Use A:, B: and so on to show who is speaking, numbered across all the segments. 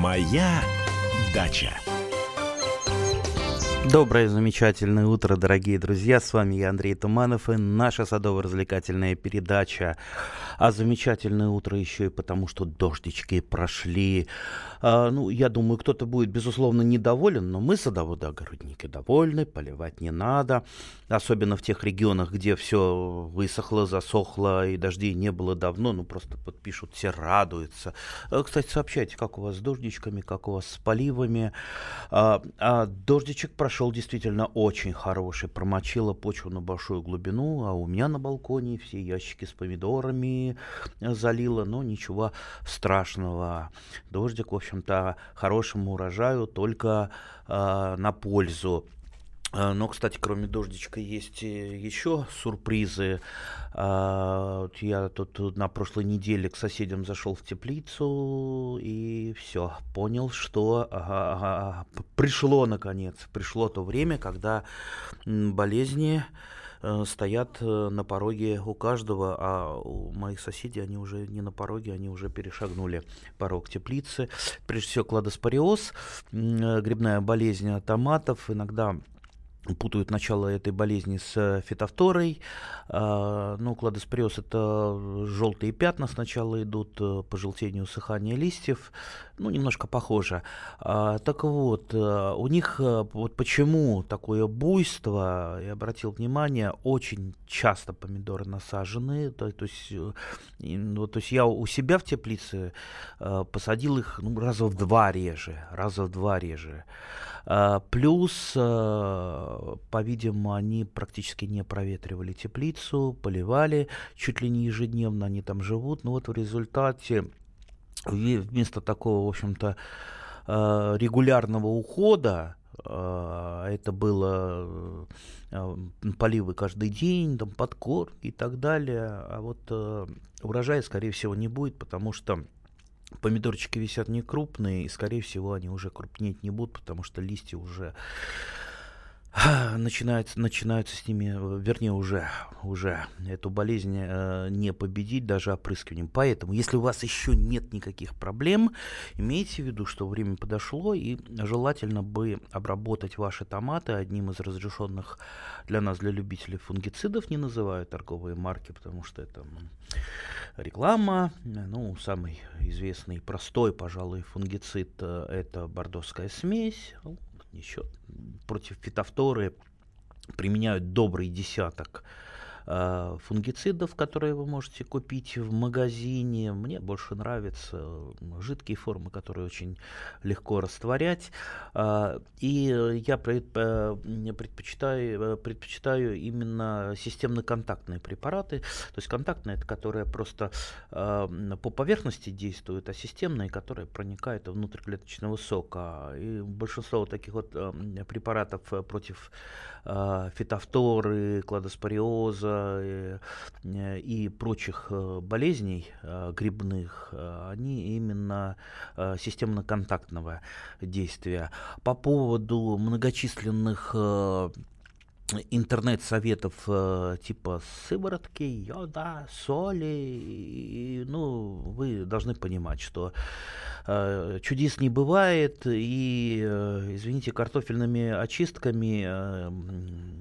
A: Моя дача.
B: Доброе, замечательное утро, дорогие друзья. С вами я, Андрей Туманов, и наша садово-развлекательная передача. А замечательное утро еще и потому, что дождички прошли. А, ну, я думаю, кто-то будет, безусловно, недоволен, но мы, садоводы-огородники, довольны, поливать не надо. Особенно в тех регионах, где все высохло, засохло, и дождей не было давно. Ну, просто подпишут, все радуются. А, кстати, сообщайте, как у вас с дождичками, как у вас с поливами. А, а дождичек прошел действительно очень хороший. Промочила почву на большую глубину, а у меня на балконе все ящики с помидорами залило, но ничего страшного. Дождик, в общем-то, хорошему урожаю только э, на пользу. А, но, кстати, кроме дождичка есть еще сюрпризы. Я тут на прошлой неделе к соседям зашел в теплицу и все, понял, что пришло наконец, пришло то время, когда болезни э, стоят э, на пороге у каждого, а у моих соседей они уже не на пороге, они уже перешагнули порог теплицы. Прежде всего кладоспориоз, э, грибная болезнь томатов, иногда путают начало этой болезни с э, фитофторой. А, ну, кладоспориоз – это желтые пятна сначала идут э, по желтению усыхания листьев. Ну, немножко похоже. А, так вот, э, у них вот почему такое буйство, я обратил внимание, очень часто помидоры насажены. То, то, есть, ну, то есть я у себя в теплице посадил их ну, раза в два реже. Раза в два реже. А, плюс, по-видимому, они практически не проветривали теплицу, поливали чуть ли не ежедневно, они там живут. Но вот в результате вместо такого, в общем-то, а, регулярного ухода, это было поливы каждый день, там подкорм и так далее. А вот урожая, скорее всего, не будет, потому что Помидорчики висят не крупные, и, скорее всего, они уже крупнеть не будут, потому что листья уже начинаются, начинаются с ними, вернее, уже, уже эту болезнь э, не победить даже опрыскиванием. Поэтому, если у вас еще нет никаких проблем, имейте в виду, что время подошло, и желательно бы обработать ваши томаты одним из разрешенных для нас, для любителей фунгицидов, не называю торговые марки, потому что это реклама. Ну, самый известный простой, пожалуй, фунгицид э, это бордовская смесь. Еще против фитофторы применяют добрый десяток Э, фунгицидов, которые вы можете купить в магазине. Мне больше нравятся жидкие формы, которые очень легко растворять. Э, и я э, предпочитаю, предпочитаю именно системно-контактные препараты. То есть контактные, это которые просто по поверхности действуют, а системные, которые проникают внутрь клеточного сока. И большинство таких вот препаратов против фитофторы, кладоспориоза, Э, и прочих э, болезней э, грибных, они именно системно-контактного действия. По поводу многочисленных интернет-советов э, типа сыворотки, йода, соли. И, ну, вы должны понимать, что э, чудес не бывает, и, э, извините, картофельными очистками э,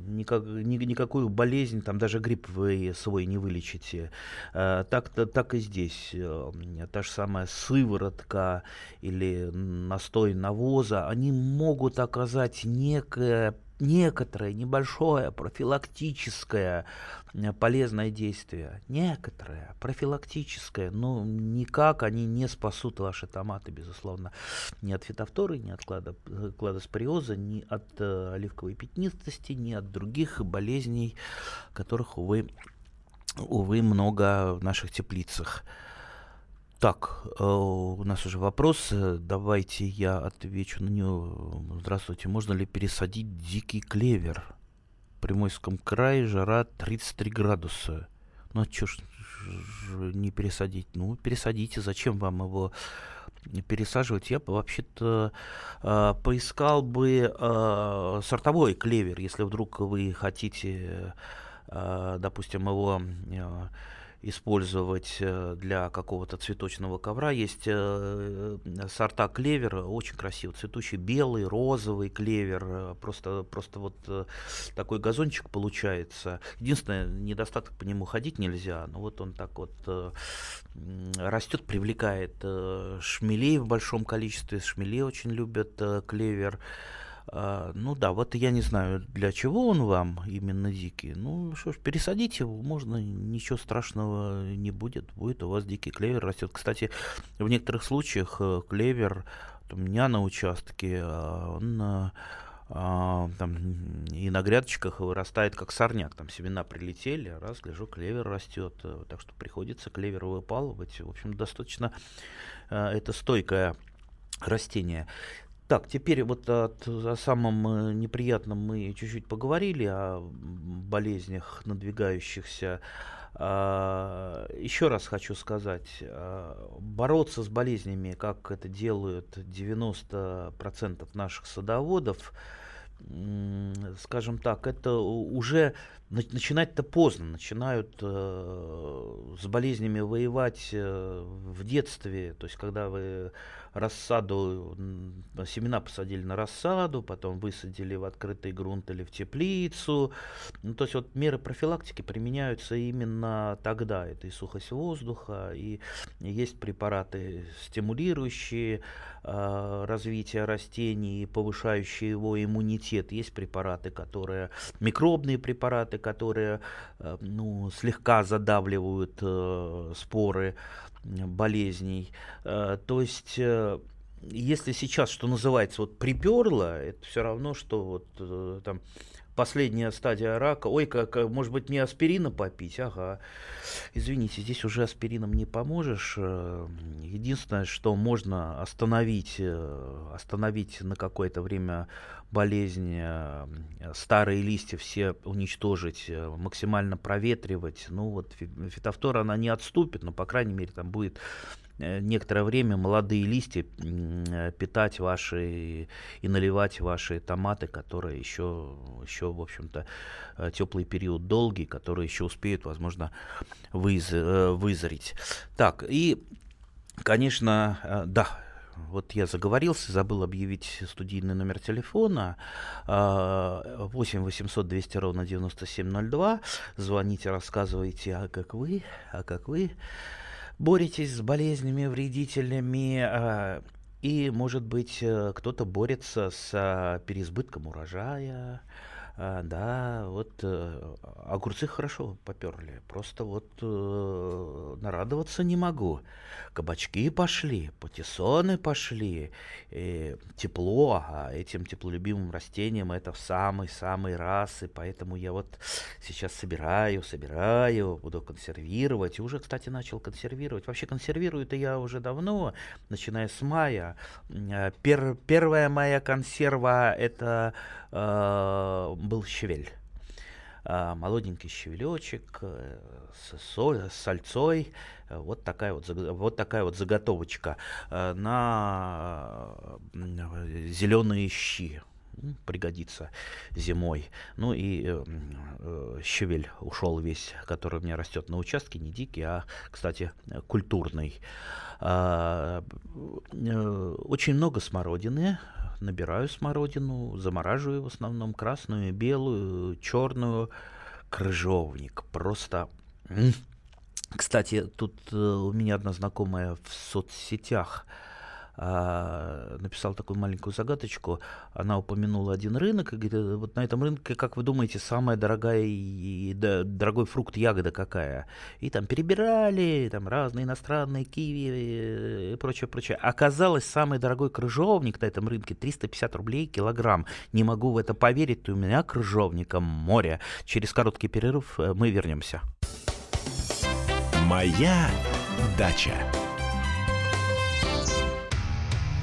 B: никак, ни, никакую болезнь, там даже грипп вы свой не вылечите. Э, так, так и здесь. Э, та же самая сыворотка или настой навоза, они могут оказать некое некоторое небольшое профилактическое э, полезное действие, некоторое профилактическое, но никак они не спасут ваши томаты, безусловно, ни от фитофторы, ни от кладоспориоза, ни от э, оливковой пятнистости, ни от других болезней, которых, увы, увы, много в наших теплицах. Так, э, у нас уже вопрос. Давайте я отвечу на него. Здравствуйте. Можно ли пересадить дикий клевер? В Приморском крае жара 33 градуса. Ну, а что ж не пересадить? Ну, пересадите. Зачем вам его пересаживать? Я бы вообще-то э, поискал бы э, сортовой клевер, если вдруг вы хотите, э, допустим, его... Э, использовать э, для какого-то цветочного ковра. Есть э, сорта клевера, очень красиво цветущий, белый, розовый клевер. Просто, просто вот такой газончик получается. Единственное, недостаток по нему ходить нельзя, но вот он так вот растет, привлекает шмелей в большом количестве. Шмели очень любят клевер. А, ну да, вот я не знаю, для чего он вам именно дикий. Ну что ж, пересадить его можно, ничего страшного не будет. Будет у вас дикий клевер растет. Кстати, в некоторых случаях э, клевер у меня на участке, а, он а, там и на грядочках вырастает как сорняк. Там семена прилетели, раз, гляжу, клевер растет. Так что приходится клевер выпалывать. В общем, достаточно это стойкое растение. Так, теперь вот от, о самом э, неприятном мы чуть-чуть поговорили, о болезнях надвигающихся. А, еще раз хочу сказать, а, бороться с болезнями, как это делают 90% наших садоводов, скажем так, это уже начинать-то поздно. Начинают э, с болезнями воевать э, в детстве, то есть когда вы рассаду, семена посадили на рассаду, потом высадили в открытый грунт или в теплицу. Ну, то есть вот меры профилактики применяются именно тогда. Это и сухость воздуха, и есть препараты, стимулирующие э, развитие растений, повышающие его иммунитет. Есть препараты, которые, микробные препараты, которые э, ну, слегка задавливают э, споры болезней. Э, то есть, если сейчас, что называется, вот приперло, это все равно, что вот там последняя стадия рака. Ой, как, может быть, мне аспирина попить? Ага. Извините, здесь уже аспирином не поможешь. Единственное, что можно остановить, остановить на какое-то время болезнь, старые листья все уничтожить, максимально проветривать. Ну вот фитофтора она не отступит, но, по крайней мере, там будет Э, некоторое время молодые листья э, питать ваши и наливать ваши томаты, которые еще, еще в общем-то, э, теплый период долгий, которые еще успеют, возможно, выз, вызреть. Так, и, конечно, да, вот я заговорился, забыл объявить студийный номер телефона. 8 800 200 ровно 9702. Звоните, рассказывайте, а как вы, а как вы боретесь с болезнями, вредителями, а, и, может быть, э, кто-то борется с а, переизбытком урожая, а, да, вот э, огурцы хорошо поперли. Просто вот э, нарадоваться не могу. Кабачки пошли, патиссоны пошли, и тепло, а этим теплолюбимым растениям это в самый-самый раз. И поэтому я вот сейчас собираю, собираю, буду консервировать. И уже, кстати, начал консервировать. Вообще консервирую-то я уже давно, начиная с мая. Пер, первая моя консерва это э, был щавель. Э, молоденький щавелечек э, с, соль, с сальцой. Вот такая вот, вот такая вот заготовочка э, на э, зеленые щи пригодится зимой. Ну и э, э, ушел весь, который у меня растет на участке, не дикий, а, кстати, культурный. Э, э, очень много смородины, набираю смородину, замораживаю в основном красную, белую, черную, крыжовник. Просто... Кстати, тут э, у меня одна знакомая в соцсетях а, написал такую маленькую загадочку. Она упомянула один рынок и говорит, «Э, вот на этом рынке, как вы думаете, самая дорогая и, дорогой фрукт ягода какая? И там перебирали, там разные иностранные киви и прочее, прочее. Оказалось, самый дорогой крыжовник на этом рынке 350 рублей килограмм. Не могу в это поверить, у меня крыжовника море. Через короткий перерыв э, мы вернемся.
A: Моя дача.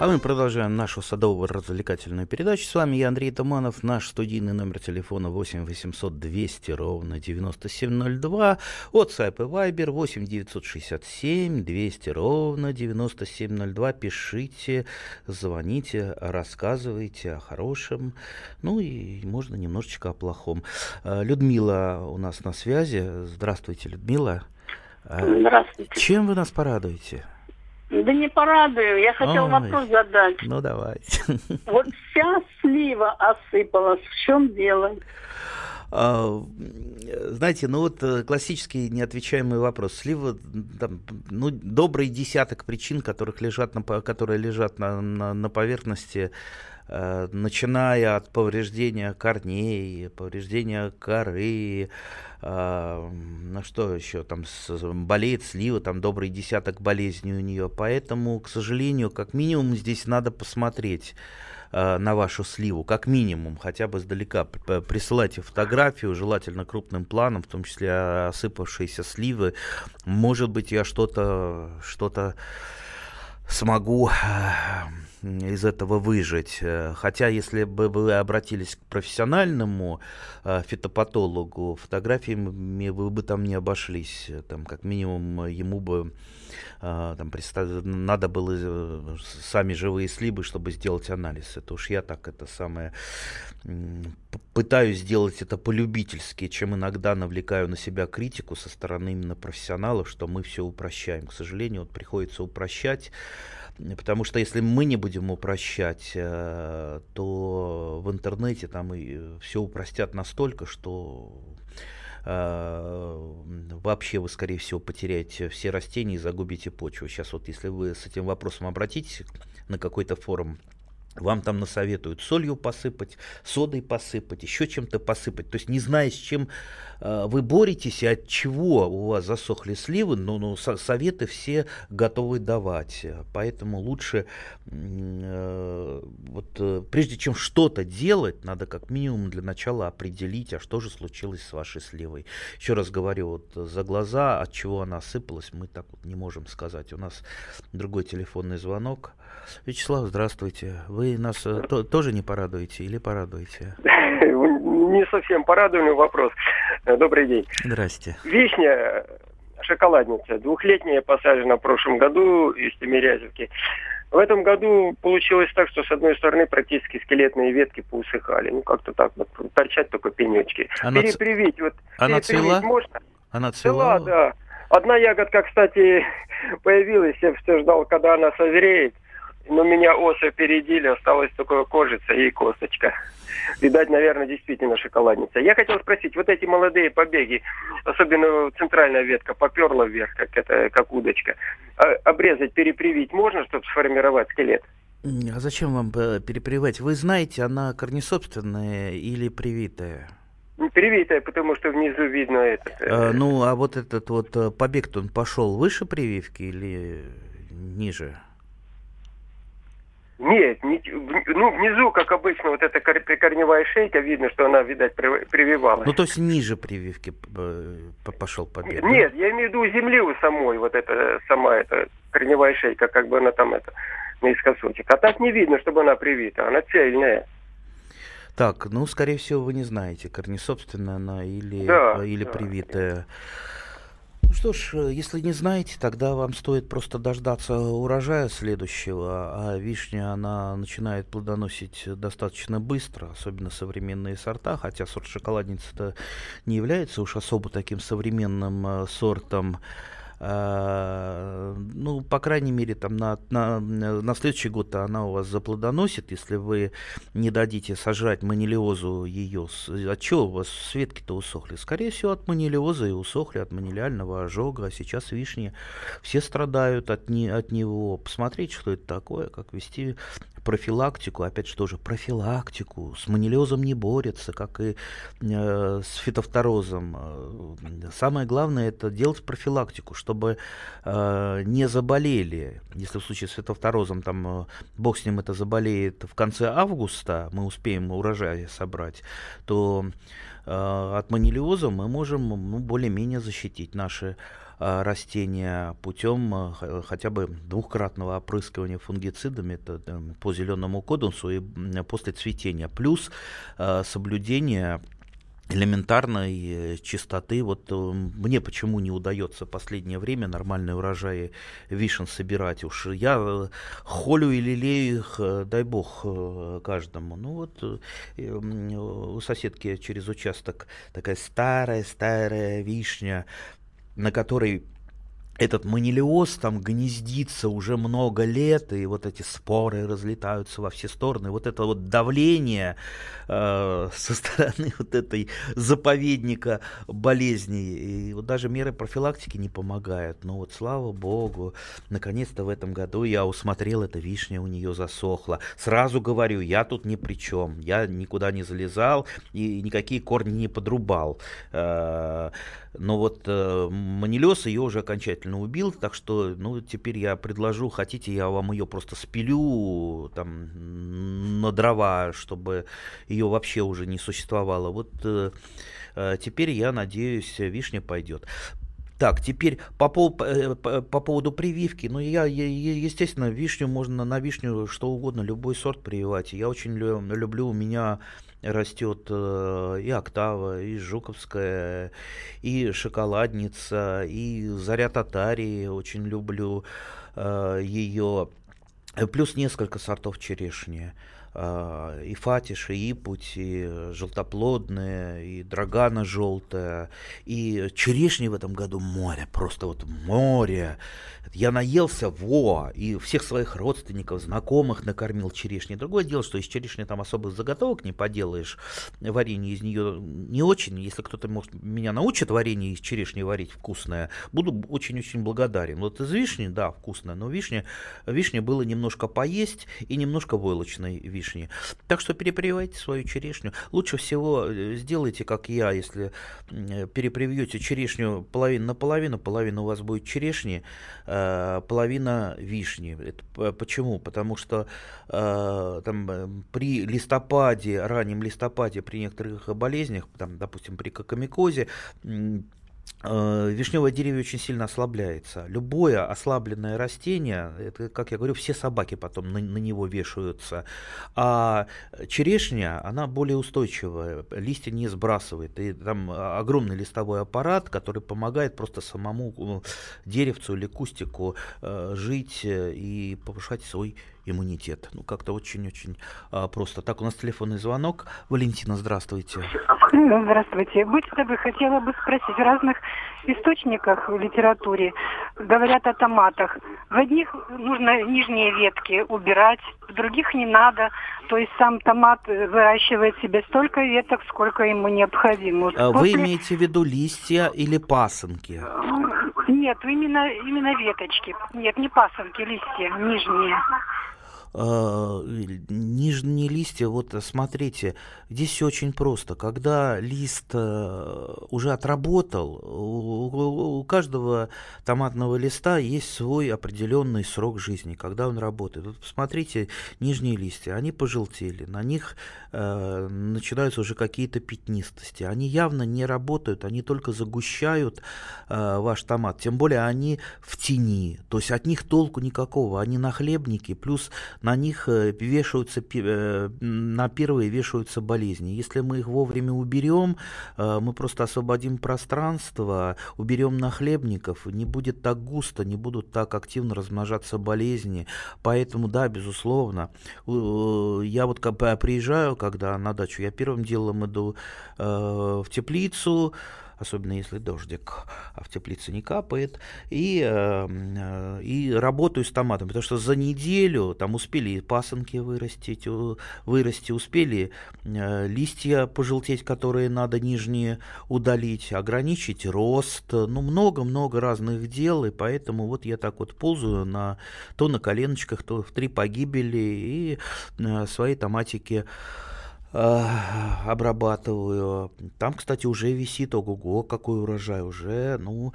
B: А мы продолжаем нашу садовую развлекательную передачу. С вами я, Андрей Туманов. Наш студийный номер телефона 8 800 200 ровно 9702. WhatsApp и Viber 8 967 200 ровно 9702. Пишите, звоните, рассказывайте о хорошем. Ну и можно немножечко о плохом. А, Людмила у нас на связи. Здравствуйте, Людмила. А,
C: Здравствуйте.
B: Чем вы нас порадуете?
C: Да не порадую, я хотела
B: Ой.
C: вопрос задать.
B: Ну, давайте.
C: Вот вся слива осыпалась, в чем дело?
B: А, Знаете, ну вот э, классический неотвечаемый вопрос. Слива, там, ну, добрый десяток причин, которых лежат на, которые лежат на, на, на поверхности, начиная от повреждения корней, повреждения коры, а, ну что еще, там с- болеет слива, там добрый десяток болезней у нее. Поэтому, к сожалению, как минимум здесь надо посмотреть э, на вашу сливу, как минимум, хотя бы издалека. Присылайте фотографию, желательно крупным планом, в том числе осыпавшиеся сливы. Может быть, я что-то что-то смогу э, из этого выжить. Э, Хотя, если бы вы обратились к профессиональному э, фитопатологу, фотографиями вы бы там не обошлись. Э, Там, как минимум, ему бы там представ- надо было э, сами живые слибы, чтобы сделать анализ. Это уж я так это самое пытаюсь сделать это полюбительски, чем иногда навлекаю на себя критику со стороны именно профессионалов, что мы все упрощаем. К сожалению, вот приходится упрощать. Потому что если мы не будем упрощать, э, то в интернете там и все упростят настолько, что э, вообще вы, скорее всего, потеряете все растения и загубите почву. Сейчас вот, если вы с этим вопросом обратитесь на какой-то форум, вам там насоветуют солью посыпать, содой посыпать, еще чем-то посыпать. То есть не зная, с чем э, вы боретесь и от чего у вас засохли сливы, но, но со- советы все готовы давать. Поэтому лучше, э, вот, э, прежде чем что-то делать, надо как минимум для начала определить, а что же случилось с вашей сливой. Еще раз говорю, вот за глаза, от чего она осыпалась, мы так вот не можем сказать. У нас другой телефонный звонок. Вячеслав, здравствуйте. Вы нас э, то- тоже не порадуете или порадуете?
D: Не совсем порадованный вопрос. Э, Добрый день.
B: Здрасте.
D: Вишня, э, шоколадница, двухлетняя посажена в прошлом году из Тимирязевки. В этом году получилось так, что с одной стороны практически скелетные ветки поусыхали. Ну, как-то так вот, торчат только пенечки.
B: Она ц-
D: Перепривить, вот,
B: Она
D: перепривить
B: цвела?
D: можно?
B: Она
D: Цвела,
B: цвела?
D: да. Одна ягодка, кстати, появилась, я все ждал, когда она созреет. Но меня осы опередили, осталась только кожица и косточка. Видать, наверное, действительно шоколадница. Я хотел спросить, вот эти молодые побеги, особенно центральная ветка, поперла вверх, как, это, как удочка, а- обрезать, перепривить можно, чтобы сформировать скелет?
B: А зачем вам э, перепривать? Вы знаете, она корнесобственная или привитая?
D: Ну, Привитая, потому что внизу видно этот... э,
B: Э, ну, а вот этот вот э, побег он пошел выше прививки или ниже?
D: Нет, не- ну, внизу, как обычно, вот эта кор- прикорневая шейка, видно, что она, видать, при- прививалась.
B: Ну, то есть ниже прививки э, пошел побег? да?
D: Нет, я имею в виду земли у самой, вот эта сама эта корневая шейка, как бы она там это, наискосочек. А так не видно, чтобы она привита, она цельная.
B: Так, ну, скорее всего, вы не знаете, корнесобственная она или,
D: Да,
B: или
D: да.
B: привитая. Ну что ж, э, если не знаете, тогда вам стоит просто дождаться урожая следующего, а вишня, она начинает плодоносить достаточно быстро, особенно современные сорта, хотя сорт шоколадницы-то не является уж особо таким современным э, сортом. А, ну, по крайней мере, там на, на, на следующий год она у вас заплодоносит, если вы не дадите сожрать манилиозу ее. От чего у вас светки-то усохли? Скорее всего, от манилиоза и усохли, от манилиального ожога. А сейчас вишни все страдают от, не, от него. Посмотрите, что это такое, как вести профилактику, опять же тоже профилактику, с манилиозом не борется, как и э, с фитофторозом. Э, Самое главное это делать профилактику, чтобы э, не заболели. Если в случае с фитофторозом, там, э, бог с ним это заболеет в конце августа, мы успеем урожай собрать, то э, от манилиоза мы можем ну, более-менее защитить наши Э, растения путем э, хотя бы двухкратного опрыскивания фунгицидами это, по зеленому кодонсу и после цветения. Плюс э, соблюдение элементарной чистоты. Вот мне почему не удается последнее время нормальные урожаи вишен собирать. Уж я холю и лелею их, дай бог, каждому. Ну вот у соседки через участок такая старая-старая вишня, на которой этот манилиоз там гнездится уже много лет, и вот эти споры разлетаются во все стороны. Вот это вот давление э, со стороны вот этой заповедника болезней. И вот даже меры профилактики не помогают. Но вот слава богу, наконец-то в этом году я усмотрел, эта вишня у нее засохла. Сразу говорю, я тут ни при чем. Я никуда не залезал и никакие корни не подрубал. Э, но вот э, манилез ее уже окончательно убил, так что, ну, теперь я предложу, хотите, я вам ее просто спилю там на дрова, чтобы ее вообще уже не существовало. Вот э, э, теперь я надеюсь, вишня пойдет. Так, теперь по, пол, по, э, по, по поводу прививки. Ну, я, я, естественно, вишню можно на вишню что угодно, любой сорт прививать. Я очень люблю, у меня растет э, и октава, и жуковская, и шоколадница, и заря татарии, очень люблю э, ее. Плюс несколько сортов черешни. А, и фатиш, и ипуть, и желтоплодная, и драгана желтая, и черешни в этом году море, просто вот море. Я наелся, во, и всех своих родственников, знакомых накормил черешней. Другое дело, что из черешни там особых заготовок не поделаешь, варенье из нее не очень. Если кто-то может меня научит варенье из черешни варить вкусное, буду очень-очень благодарен. Вот из вишни, да, вкусное, но вишня, вишня было немножко поесть и немножко войлочной вишни. Так что перепрививайте свою черешню. Лучше всего э, сделайте, как я, если перепривьете черешню половину на половину, половина у вас будет черешни, э, половина вишни. Это почему? Потому что э, там, при листопаде, раннем листопаде, при некоторых болезнях, там, допустим, при кокомикозе, вишневое деревья очень сильно ослабляется. Любое ослабленное растение, это, как я говорю, все собаки потом на, на него вешаются. А черешня, она более устойчивая, листья не сбрасывает. И там огромный листовой аппарат, который помогает просто самому э, деревцу или кустику э, жить и повышать свой иммунитет. Ну, как-то очень-очень а, просто. Так, у нас телефонный звонок. Валентина, здравствуйте.
E: Здравствуйте. Будьте добры, хотела бы спросить, разных источниках в литературе говорят о томатах. В одних нужно нижние ветки убирать, в других не надо. То есть сам томат выращивает себе столько веток, сколько ему необходимо.
B: А После... Вы имеете в виду листья или пасынки?
E: Нет, именно, именно веточки. Нет, не пасынки, листья, нижние.
B: Э, нижние листья, вот смотрите, здесь все очень просто. Когда лист э, уже отработал, у каждого томатного листа есть свой определенный срок жизни, когда он работает. Вот посмотрите, нижние листья, они пожелтели, на них э, начинаются уже какие-то пятнистости. Они явно не работают, они только загущают э, ваш томат. Тем более они в тени, то есть от них толку никакого. Они на хлебнике, плюс на них э, вешаются, э, на первые вешаются болезни. Если мы их вовремя уберем, э, мы просто освободим пространство, уберем нахлебников, не будет так густо, не будут так активно размножаться болезни. Поэтому, да, безусловно, я вот приезжаю, когда на дачу, я первым делом иду в теплицу, особенно если дождик, а в теплице не капает, и, э, и работаю с томатом, потому что за неделю там успели и пасынки вырастить, вырасти, успели э, листья пожелтеть, которые надо нижние удалить, ограничить рост, ну много-много разных дел, и поэтому вот я так вот ползаю на, то на коленочках, то в три погибели, и э, свои томатики обрабатываю. Там, кстати, уже висит, ого-го, какой урожай уже, ну,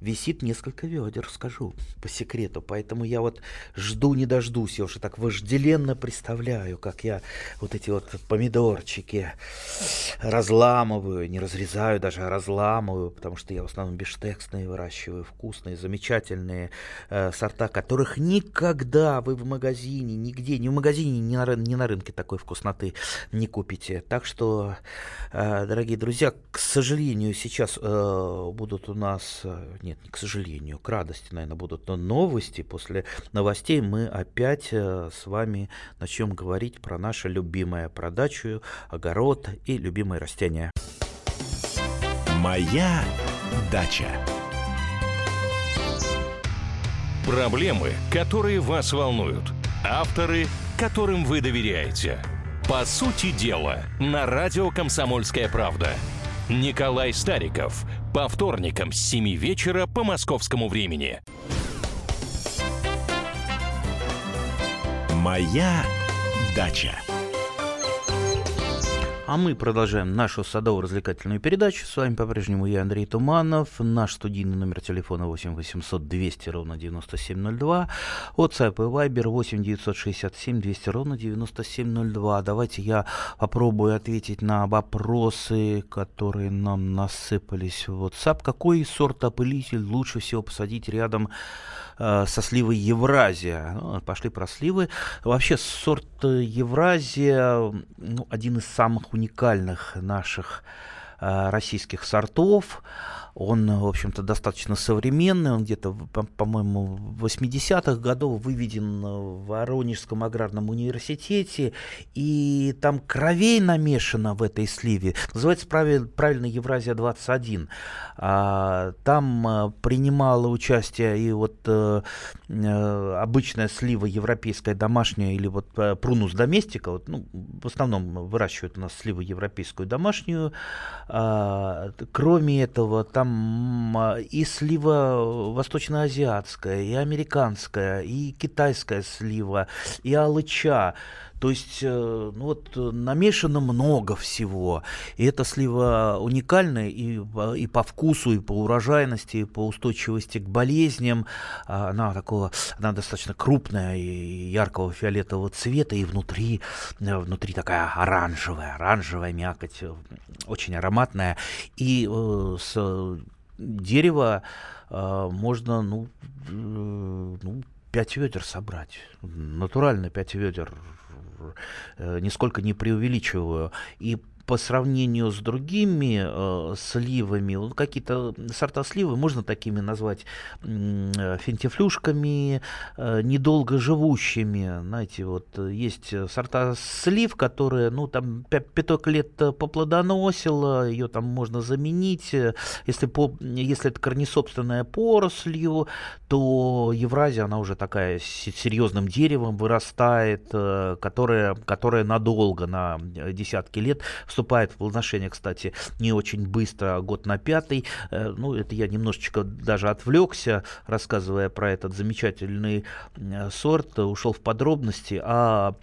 B: висит несколько ведер, скажу по секрету. Поэтому я вот жду не дождусь, я уже так вожделенно представляю, как я вот эти вот помидорчики разламываю, не разрезаю даже, а разламываю, потому что я в основном бештексные выращиваю, вкусные, замечательные э, сорта, которых никогда вы в магазине, нигде, ни в магазине, ни на, ни на рынке такой вкусноты не купите. Так что, э, дорогие друзья, к сожалению, сейчас э, будут у нас, э, нет, не к сожалению, к радости, наверное, будут новости. После новостей мы опять э, с вами начнем говорить про наше любимое, про дачу, огород и любимые растения.
A: Моя дача.
F: Проблемы, которые вас волнуют. Авторы, которым вы доверяете. По сути дела, на радио «Комсомольская правда». Николай Стариков. По вторникам с 7 вечера по московскому времени.
A: Моя дача.
B: А мы продолжаем нашу садово-развлекательную передачу. С вами по-прежнему я, Андрей Туманов. Наш студийный номер телефона 8 800 200 ровно 9702. WhatsApp и Viber 8 967 200 ровно 9702. Давайте я попробую ответить на вопросы, которые нам насыпались в WhatsApp. Какой сорт опылитель лучше всего посадить рядом э, со сливой Евразия. Ну, пошли про сливы. Вообще сорт Евразия ну, один из самых уникальных наших э, российских сортов. Он, в общем-то, достаточно современный, он где-то, по-моему, в 80-х годов выведен в Воронежском аграрном университете, и там кровей намешано в этой сливе. Называется правиль, правильно Евразия-21. А, там а, принимала участие и вот обычная слива европейская домашняя, или вот прунус доместика, вот, ну, в основном выращивают у нас сливу европейскую домашнюю. А, кроме этого, там там а, и слива восточноазиатская, и американская, и китайская слива, и алыча. То есть, э, ну вот, намешано много всего. И эта слива уникальная и, и по вкусу, и по урожайности, и по устойчивости к болезням. А она такого, она достаточно крупная и яркого фиолетового цвета, и внутри, э, внутри такая оранжевая, оранжевая мякоть, э, очень ароматная. И с дерева можно, ну, ну, 5 ведер собрать. Натурально 5 ведер Э, нисколько не преувеличиваю. И по сравнению с другими э, сливами, вот какие-то сорта сливы можно такими назвать э, фентифлюшками, э, недолго живущими. Знаете, вот есть сорта слив, которые, ну, там пяток лет поплодоносила, ее там можно заменить. Если, по, если это корнесобственная порослью, то Евразия, она уже такая серьезным деревом вырастает, э, которая, которая надолго, на десятки лет вступает в плодоношение, кстати, не очень быстро, год на пятый. Э, ну, это я немножечко даже отвлекся, рассказывая про этот замечательный э, сорт, ушел в подробности, а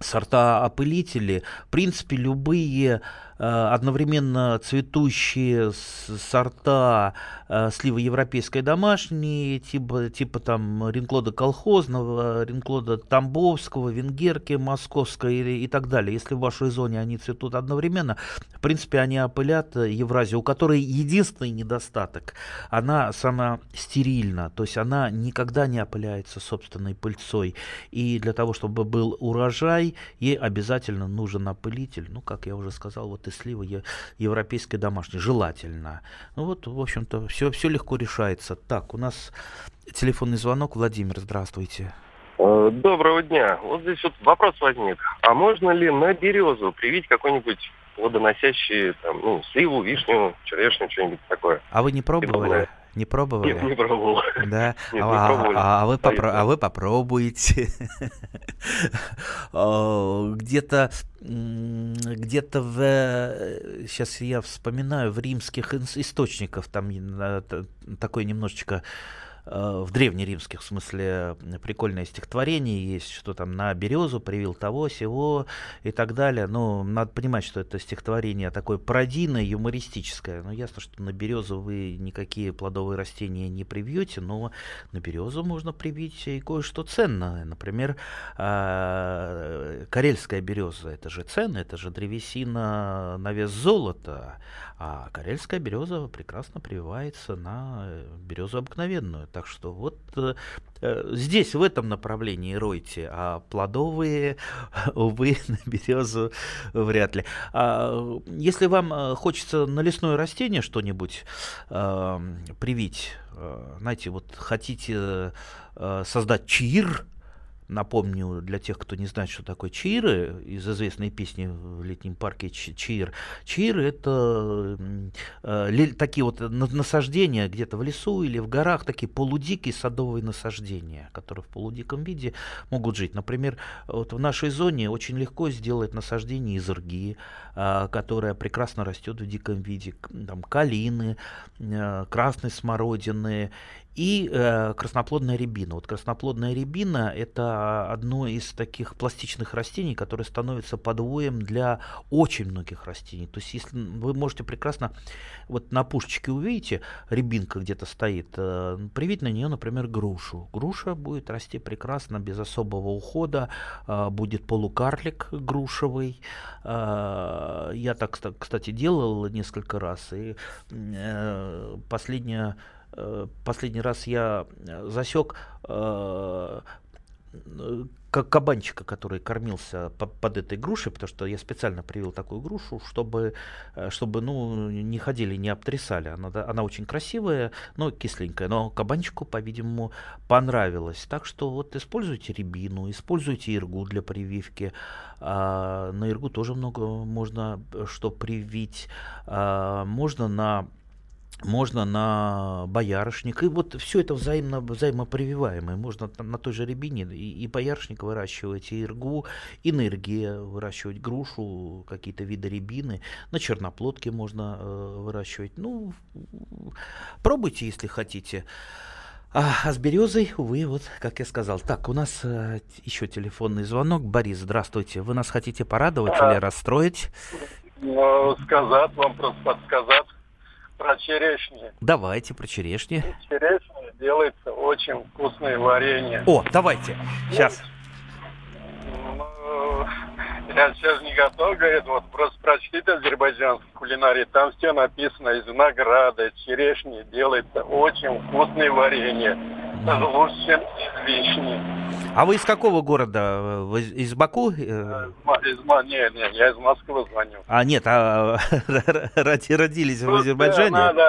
B: сорта опылители, в принципе, любые одновременно цветущие сорта э, сливы европейской домашней, типа, типа там ринклода колхозного, ринклода тамбовского, венгерки московской и, и так далее. Если в вашей зоне они цветут одновременно, в принципе, они опылят Евразию, у которой единственный недостаток, она сама стерильна, то есть она никогда не опыляется собственной пыльцой. И для того, чтобы был урожай, ей обязательно нужен опылитель. Ну, как я уже сказал, вот и сливы европейской домашней, желательно. Ну вот, в общем-то, все, все легко решается. Так, у нас телефонный звонок. Владимир, здравствуйте.
D: Э, доброго дня. Вот здесь вот вопрос возник. А можно ли на березу привить какой-нибудь водоносящий, там, ну, сливу, вишню, черешню, что-нибудь такое?
B: А вы не пробовали? Не пробовали?
D: Нет, не пробовал.
B: Да? Нет, а, не пробовали. А, а, вы попро- а вы попробуете. Где-то где-то в сейчас я вспоминаю в римских источниках там такой немножечко в древнеримских, в смысле, прикольное стихотворение есть, что там на березу привил того, сего и так далее. Но надо понимать, что это стихотворение такое пародийное, юмористическое. Ну, ясно, что на березу вы никакие плодовые растения не привьете, но на березу можно привить и кое-что ценное. Например, а, карельская береза, это же ценно, это же древесина на вес золота. А карельская береза прекрасно прививается на э, березу обыкновенную. Так что вот э, э, здесь, в этом направлении ройте, а плодовые, увы, на березу вряд ли. А, если вам э, хочется на лесное растение что-нибудь э, привить, э, знаете, вот хотите э, создать чир, Напомню для тех, кто не знает, что такое чаиры, из известной песни в летнем парке Чаир. Чаиры это э, такие вот насаждения где-то в лесу или в горах, такие полудикие садовые насаждения, которые в полудиком виде могут жить. Например, вот в нашей зоне очень легко сделать насаждение из ирги, э, которая прекрасно растет в диком виде. Там калины, э, красной смородины и э, красноплодная рябина. Вот красноплодная рябина – это одно из таких пластичных растений, которое становится подвоем для очень многих растений. То есть если вы можете прекрасно, вот на пушечке увидите, рябинка где-то стоит, э, привить на нее, например, грушу. Груша будет расти прекрасно, без особого ухода, э, будет полукарлик грушевый. Э, я так, кстати, делал несколько раз, и э, последняя последний раз я э, засек э, как кабанчика, который кормился под этой грушей, потому что я специально привил такую грушу, чтобы, чтобы ну, не ходили, не обтрясали. Она, она очень красивая, но кисленькая, но кабанчику, по-видимому, понравилось. Так что вот используйте рябину, используйте иргу для прививки. А, на иргу тоже много можно что привить. А, можно на можно на боярышник. И вот все это взаимно, взаимопрививаемое. Можно на, той же рябине и, и боярышник выращивать, и иргу, и на ирге выращивать грушу, какие-то виды рябины. На черноплодке можно э, выращивать. Ну, пробуйте, если хотите. А, а с березой, увы, вот, как я сказал. Так, у нас э, еще телефонный звонок. Борис, здравствуйте. Вы нас хотите порадовать а, или расстроить?
G: Ну, сказать вам, просто подсказать про черешни.
B: Давайте про черешни.
G: Из черешни делается очень вкусное варенье.
B: О, давайте. Сейчас.
G: Ну, я сейчас не готов, говорит, вот просто прочтите азербайджанский кулинарий, там все написано из винограда, черешни делается очень вкусное варенье, лучше, из вишни.
B: А вы из какого города? Вы из Баку? Э,
G: из, нет, нет, я из Москвы звоню.
B: А, нет, а родились в Азербайджане? Надо...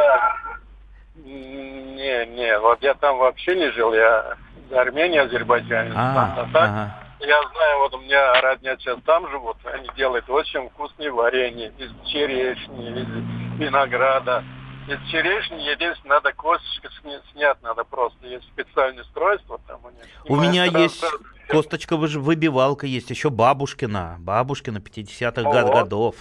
G: Не, не, вот я там вообще не жил, я из Армении, Азербайджане. А, а так, ага. Я знаю, вот у меня родня сейчас там живут, они делают очень вкусные варенье из черешни, из винограда. Из черешни единственное, надо косточку снять, надо просто. Есть специальное устройство там у них.
B: У меня есть косточка выбивалка, есть еще бабушкина. Бабушкина 50-х год, годов.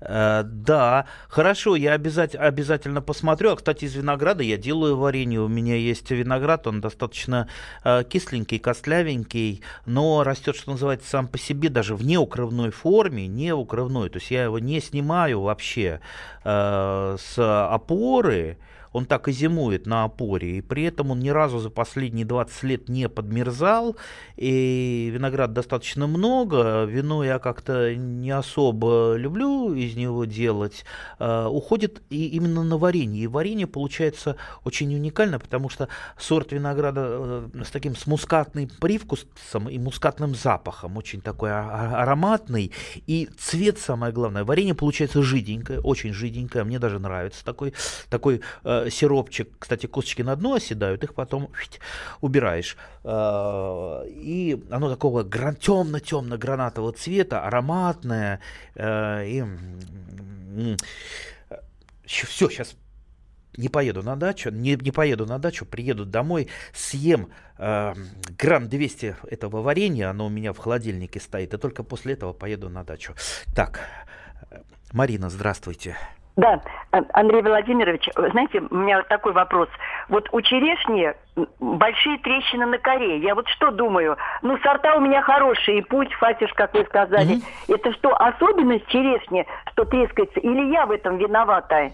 B: Э, да, хорошо, я обязательно, обязательно посмотрю. А, кстати, из винограда я делаю варенье. У меня есть виноград, он достаточно э, кисленький, костлявенький, но растет, что называется, сам по себе, даже в неукрывной форме, неукрывной. То есть я его не снимаю вообще э, с опоры, он так и зимует на опоре, и при этом он ни разу за последние 20 лет не подмерзал, и виноград достаточно много, вино я как-то не особо люблю из него делать, uh, уходит и именно на варенье, и варенье получается очень уникально, потому что сорт винограда uh, с таким с мускатным привкусом и мускатным запахом, очень такой ароматный, и цвет самое главное, варенье получается жиденькое, очень жиденькое, мне даже нравится такой, такой uh, сиропчик, кстати, косточки на дно оседают, их потом убираешь. А, и оно такого темно-темно-гранатового цвета, ароматное. А, и все, сейчас не поеду на дачу, не, не поеду на дачу, приеду домой, съем э, грамм 200 этого варенья, оно у меня в холодильнике стоит, и только после этого поеду на дачу. Так, Марина, здравствуйте.
C: Да, Андрей Владимирович, знаете, у меня вот такой вопрос. Вот у черешни большие трещины на коре. Я вот что думаю? Ну, сорта у меня хорошие, и путь, фатиш, как вы сказали. Mm-hmm. Это что, особенность черешни, что трескается? Или я в этом виновата?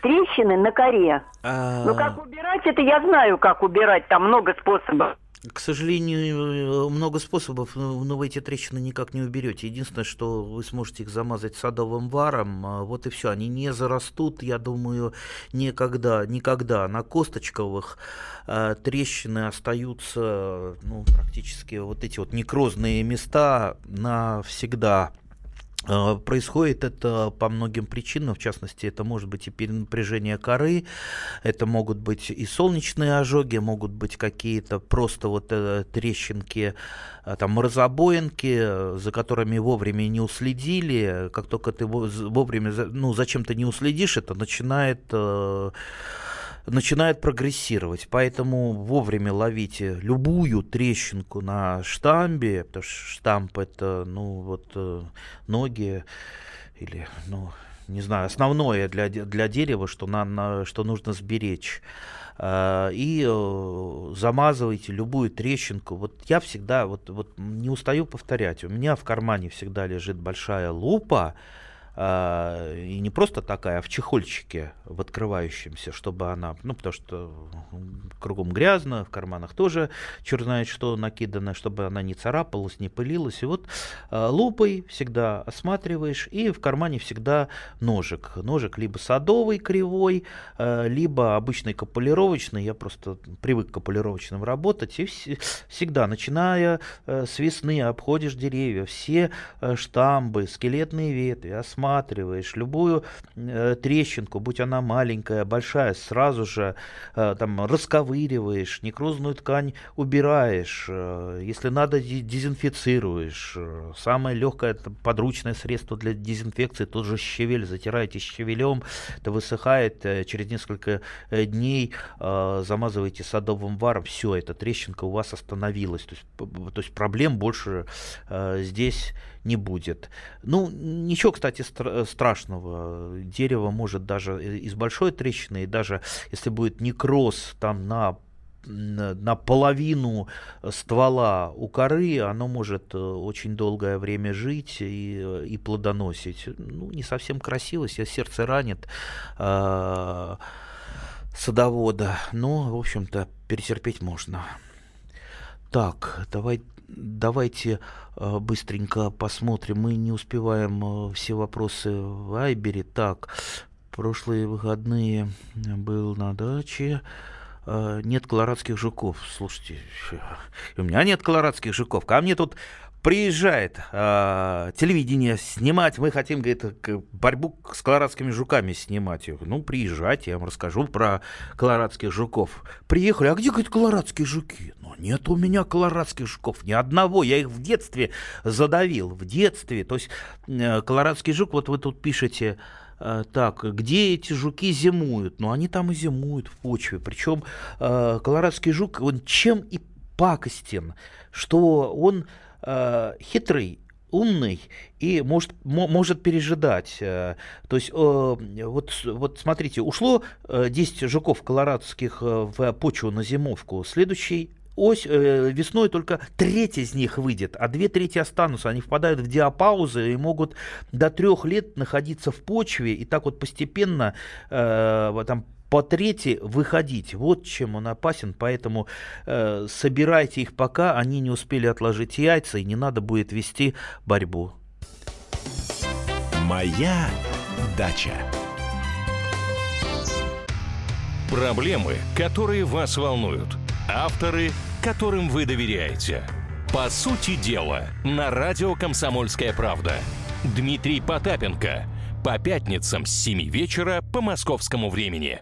C: Трещины на коре. А... Ну, как убирать, это я знаю, как убирать. Там много способов.
B: К сожалению, много способов, но вы эти трещины никак не уберете. Единственное, что вы сможете их замазать садовым варом, а, вот и все. Они не зарастут, я думаю, никогда. никогда. На косточковых э, трещины остаются ну, практически вот эти вот некрозные места навсегда. А, происходит это по многим причинам, в частности, это может быть и перенапряжение коры, это могут быть и солнечные ожоги, могут быть какие-то просто вот э, трещинки, э, там морозобоинки, за которыми вовремя не уследили. Как только ты вовремя, ну, зачем-то не уследишь, это начинает э, начинает прогрессировать. Поэтому вовремя ловите любую трещинку на штамбе, потому что штамп это, ну, вот э, ноги или, ну, не знаю, основное для, для дерева, что, на, на, что нужно сберечь. Э, и э, замазывайте любую трещинку. Вот я всегда, вот, вот не устаю повторять, у меня в кармане всегда лежит большая лупа, а, и не просто такая, а в чехольчике, в открывающемся, чтобы она, ну, потому что кругом грязно, в карманах тоже черт знает что накидано, чтобы она не царапалась, не пылилась. И вот а, лупой всегда осматриваешь, и в кармане всегда ножик. Ножик либо садовый кривой, а, либо обычный капулировочный. Я просто привык к капулировочным работать. И всегда, начиная с весны, обходишь деревья, все штамбы, скелетные ветви, осматриваешь рассматриваешь любую э, трещинку, будь она маленькая, большая, сразу же э, там расковыриваешь, некрозную ткань убираешь, э, если надо, дезинфицируешь. Э, самое легкое это подручное средство для дезинфекции, тот же щавель, затираете щавелем, это высыхает, э, через несколько э, дней э, замазываете садовым варом, все, эта трещинка у вас остановилась. То есть, то есть проблем больше э, здесь не будет. Ну, ничего, кстати, стра- страшного. Дерево может даже из большой трещины, и даже если будет некроз там на на половину ствола у коры, оно может э, очень долгое время жить и, э, и плодоносить. Ну, не совсем красиво, себе сердце ранит э, садовода, но, в общем-то, перетерпеть можно. Так, давай давайте э, быстренько посмотрим. Мы не успеваем э, все вопросы в Айбере. Так, прошлые выходные был на даче. Э, нет колорадских жуков. Слушайте, у меня нет колорадских жуков. Ко мне тут приезжает э, телевидение снимать, мы хотим, говорит, борьбу с колорадскими жуками снимать. Ну, приезжайте, я вам расскажу про колорадских жуков. Приехали, а где, говорит, колорадские жуки? Нет у меня колорадских жуков, ни одного, я их в детстве задавил, в детстве. То есть э, колорадский жук, вот вы тут пишете, э, так, где эти жуки зимуют? Ну, они там и зимуют в почве. Причем э, колорадский жук, он чем и пакостен, что он хитрый, умный и может, может пережидать. То есть, вот, вот смотрите, ушло 10 э, жуков колорадских в почву на зимовку. Следующий ось, э, весной только треть из них выйдет, а две трети останутся. Они впадают в диапаузы и могут до трех лет находиться в почве и так вот постепенно э, там по трети выходить. Вот чем он опасен, поэтому э, собирайте их пока они не успели отложить яйца и не надо будет вести борьбу.
A: Моя дача.
F: Проблемы, которые вас волнуют. Авторы, которым вы доверяете. По сути дела, на радио «Комсомольская правда». Дмитрий Потапенко. По пятницам с 7 вечера по московскому времени.